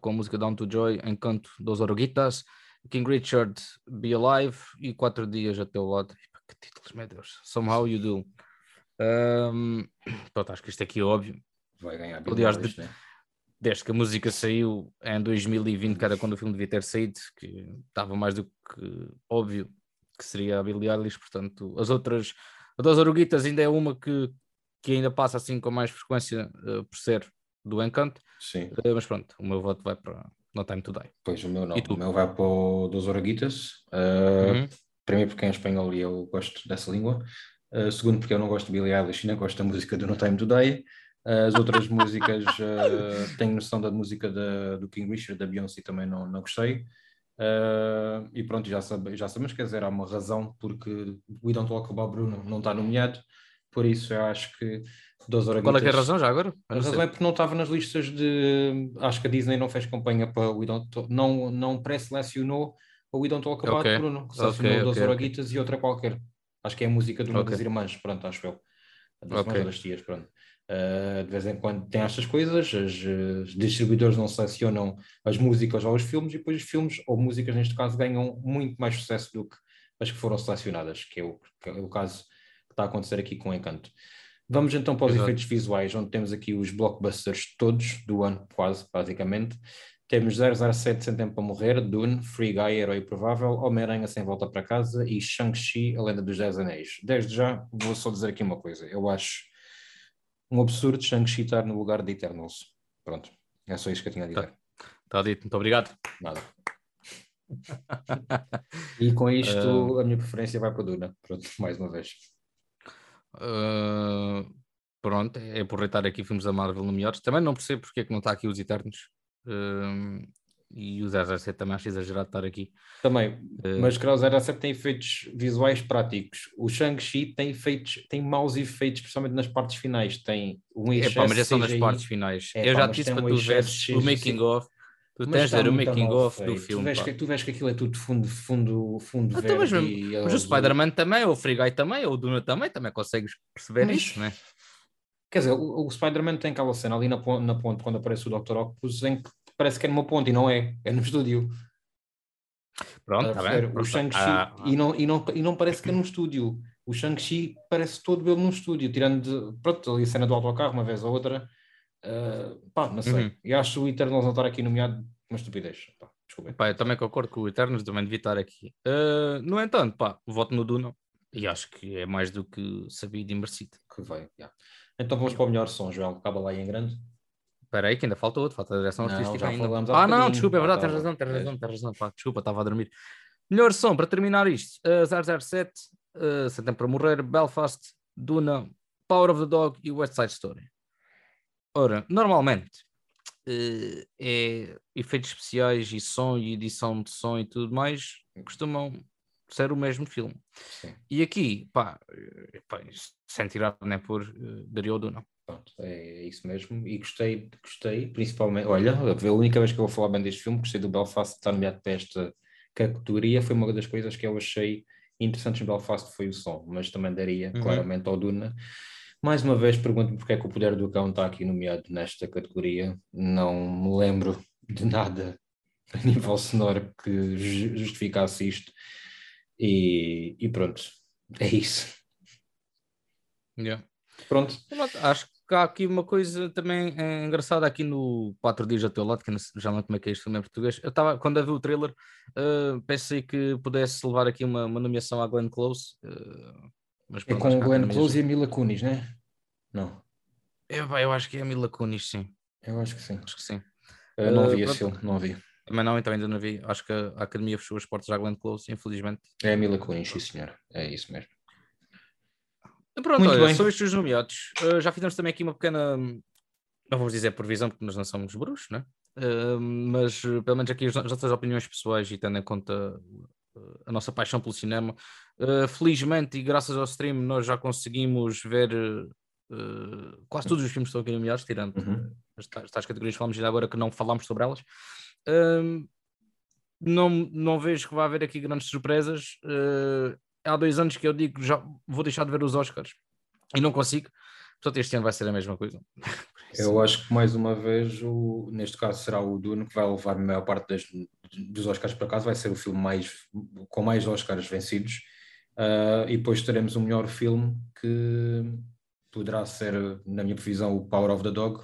com a música Down to Joy, Encanto dos Oroguitas, King Richard Be Alive e Quatro Dias a teu lado. Que títulos, meu Deus. Somehow You Do. Um, pronto, acho que isto aqui é óbvio. Vai ganhar Aliás, de- né? desde que a música saiu em 2020, que era quando o filme devia ter saído, que estava mais do que óbvio que seria a Billie Eilish, portanto, as outras, a das Oruguitas ainda é uma que, que ainda passa assim com mais frequência uh, por ser do Encanto, Sim. Uh, mas pronto, o meu voto vai para No Time to Die. Pois, o meu não, o meu vai para o dos Oruguitas, uh, uhum. primeiro porque é em espanhol e eu gosto dessa língua, segundo porque eu não gosto de Billie Eilish e não gosto da música do No Time to Die, as outras músicas, uh, tenho noção da música da, do King Richard, da Beyoncé também não, não gostei. Uh, e pronto, já, sabe, já sabemos, quer dizer, há uma razão porque We Don't Talk About Bruno não está nomeado, por isso eu acho que dos Qual é, é a razão já agora? A razão é porque não estava nas listas de. Acho que a Disney não fez campanha para We Don't Talk, não, não pré-selecionou o We Don't Talk About okay. Bruno, selecionou okay, Dos okay, okay. e outra qualquer. Acho que é a música de uma das irmãs, pronto, acho eu. Das okay. das tias, pronto. Uh, de vez em quando tem estas coisas, os distribuidores não selecionam as músicas ou os filmes, e depois os filmes ou músicas, neste caso, ganham muito mais sucesso do que as que foram selecionadas, que é o, que é o caso que está a acontecer aqui com o Encanto. Vamos então para os Exato. efeitos visuais, onde temos aqui os blockbusters todos do ano, quase, basicamente. Temos 007 Sem Tempo para Morrer, Dune, Free Guy, Herói Provável, Homem-Aranha Sem Volta para Casa e Shang-Chi, A Lenda dos Dez Anéis. Desde já, vou só dizer aqui uma coisa. Eu acho um absurdo Shang-Chi estar no lugar de Eternals. Pronto, é só isso que eu tinha a dizer. Está tá dito, muito obrigado. Nada. e com isto, uh... a minha preferência vai para Duna. Pronto, mais uma vez. Uh... Pronto, é aproveitar aqui filmes da Marvel nomeados. Também não percebo porque é que não está aqui os Eternos. Uh e o 007 também acho exagerado estar aqui. Também, uh, mas que o 007 tem efeitos visuais práticos. O Shang-Chi tem efeitos, tem maus efeitos, especialmente nas partes finais. Tem um excesso Epá, mas é só nas partes finais. É, Eu pá, já disse para um tu ver o making of. Tu tens de ver o making of do filme. Tu vês, que, tu vês que aquilo é tudo fundo, fundo, fundo ah, verde. Mas, e, mas o Spider-Man também, o Free Guy também, o Duna também, também consegues perceber mas, isso, não é? Quer dizer, o, o Spider-Man tem aquela cena ali na, na ponte, quando aparece o Dr. Octopus, em que parece que é numa ponte e não é, é no estúdio. Pronto, tá bem, o Shang-Chi ah, ah. e, não, e, não, e não parece que é num estúdio. O Shang-Chi parece todo ele num estúdio, tirando de, pronto, ali a cena do autocarro uma vez ou outra. Uh, pá, não sei. Uhum. E acho o Eternals não estar aqui nomeado uma estupidez. Pá, desculpa. Pá, eu também concordo com o Eternals, também devia estar aqui. Uh, no entanto, pá, voto no Duna e acho que é mais do que sabido e merecido. Que vai, yeah. Então vamos para o melhor som, Joel. Acaba lá aí em grande. Espera aí, que ainda falta outro, falta a direção artística ainda. Ah, não, desculpa, é verdade, tens razão, tens razão, tens razão, pá, desculpa, estava a dormir. Melhor som, para terminar isto, uh, 007, uh, Sem Tempo para Morrer, Belfast, Duna, Power of the Dog e West Side Story. Ora, normalmente uh, é efeitos especiais e som e edição de som e tudo mais costumam ser o mesmo filme. Sim. E aqui, pá, eh, pá sem tirar, né, por uh, daria o Duna. Pronto, é isso mesmo. E gostei, gostei, principalmente. Olha, a única vez que eu vou falar bem deste filme, gostei do Belfast estar nomeado para esta categoria. Foi uma das coisas que eu achei interessantes no Belfast foi o som, mas também daria uhum. claramente ao Duna. Mais uma vez, pergunto-me porque é que o Poder do Cão está aqui nomeado nesta categoria. Não me lembro de nada a nível sonoro que justificasse isto. E, e pronto, é isso. Yeah. Pronto. Acho que há aqui uma coisa também é, engraçada aqui no 4 dias ao teu lado, que não, já não como é que é isto em português. Eu estava, quando eu vi o trailer, uh, pensei que pudesse levar aqui uma, uma nomeação à Glenn Close. Uh, mas é é com o Glenn Close e a Mila Kunis, né? Não. Eu, eu acho que é a Mila Kunis, sim. Eu acho que sim. Acho que sim. Eu não uh, vi esse filme, não vi. Também não, então ainda não vi. Acho que a Academia fechou as portas à Glenn Close, infelizmente. É a Mila Kunis, sim senhor. É isso mesmo. Pronto, Muito olha, bem. sobre estes nomeados, uh, já fizemos também aqui uma pequena, não vamos dizer previsão, porque nós não somos bruxos, né? Uh, mas uh, pelo menos aqui as nossas opiniões pessoais e tendo em conta a nossa paixão pelo cinema, felizmente e graças ao stream nós já conseguimos ver quase todos os filmes que estão aqui nomeados, tirando uhum. as, tais categorias que falamos ainda agora que não falámos sobre elas. não, não vejo que vai haver aqui grandes surpresas há dois anos que eu digo já vou deixar de ver os Oscars e não consigo. Portanto, este ano vai ser a mesma coisa. Eu acho que mais uma vez, o, neste caso, será o Dune que vai levar a maior parte das, dos Oscars para casa, vai ser o filme mais, com mais Oscars vencidos. Uh, e depois teremos o melhor filme que poderá ser, na minha previsão, o Power of the Dog,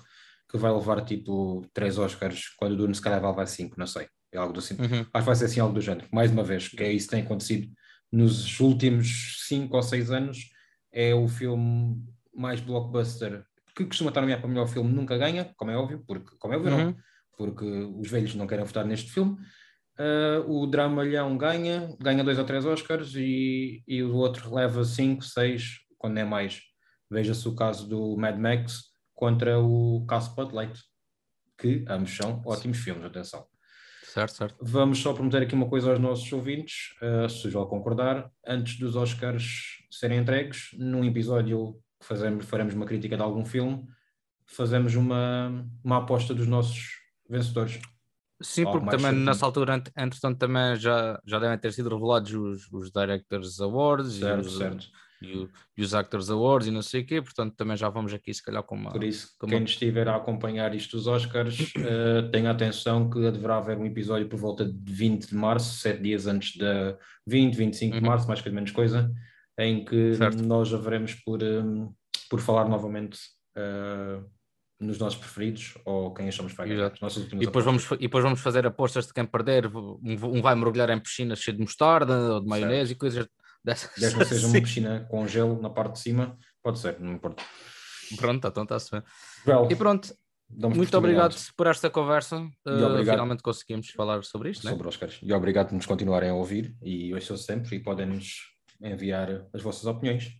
que vai levar tipo três Oscars, quando o Dune se calhar vai levar cinco, não sei. É algo do assim. Uhum. Acho que vai ser assim algo do género. Mais uma vez, que é isso que tem acontecido nos últimos cinco ou seis anos. É o filme mais blockbuster que costuma estar nomeado para melhor filme, nunca ganha, como é óbvio, porque, como é óbvio, Uhum. não, porque os velhos não querem votar neste filme. Uh, o Dramalhão ganha, ganha dois ou três Oscars e, e o outro leva cinco, seis, quando é mais. Veja-se o caso do Mad Max contra o caso Spotlight, que ambos são ótimos filmes, atenção. Certo, certo. Vamos só prometer aqui uma coisa aos nossos ouvintes, uh, se já concordar, antes dos Oscars serem entregues, num episódio que fazemos, faremos uma crítica de algum filme, fazemos uma, uma aposta dos nossos vencedores. Sim, porque também certinho. nessa altura, ent- entretanto, também já, já devem ter sido revelados os, os Directors Awards e Certo, os, certo. E, o- e os Actors Awards e não sei o quê, portanto também já vamos aqui se calhar com uma... Por isso, quem estiver a acompanhar isto dos Oscars, eh, tenha atenção que deverá haver um episódio por volta de 20 de março, sete dias antes da 20, 25 de Uhum. março, mais coisa menos coisa, em que Certo. nós haveremos por, hum, por falar novamente eh, nos nossos preferidos ou quem achamos que vai ganhar. E depois, vamos, e depois vamos fazer apostas de quem perder, um, um vai mergulhar em piscina cheia de mostarda ou de maionese e coisas dessas. Desde que seja uma piscina com gelo na parte de cima, pode ser, não importa. Pronto, então está-se bem. Well, E pronto, muito obrigado por esta conversa. Uh, finalmente conseguimos falar sobre isto, né? sobre Oscars. E obrigado por nos continuarem a ouvir e ouçam sempre e podem-nos enviar as vossas opiniões.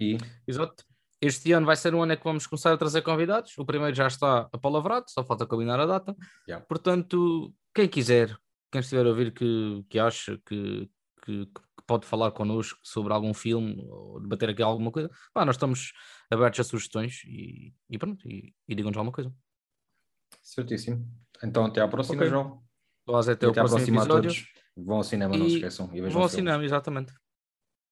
E Exato. Este ano vai ser um ano em que vamos começar a trazer convidados. O primeiro já está apalavrado, só falta combinar a data. Yeah. Portanto, quem quiser, quem estiver a ouvir que, que acha que, que, que pode falar connosco sobre algum filme ou debater aqui alguma coisa, pá, nós estamos abertos a sugestões e, e pronto, e, e digam-nos alguma coisa. certíssimo. Então até à próxima, Ok. João. Vamos até E o até à próxima a todos. Vão ao cinema, não se E esqueçam. E Vão ao filmes. cinema, exatamente.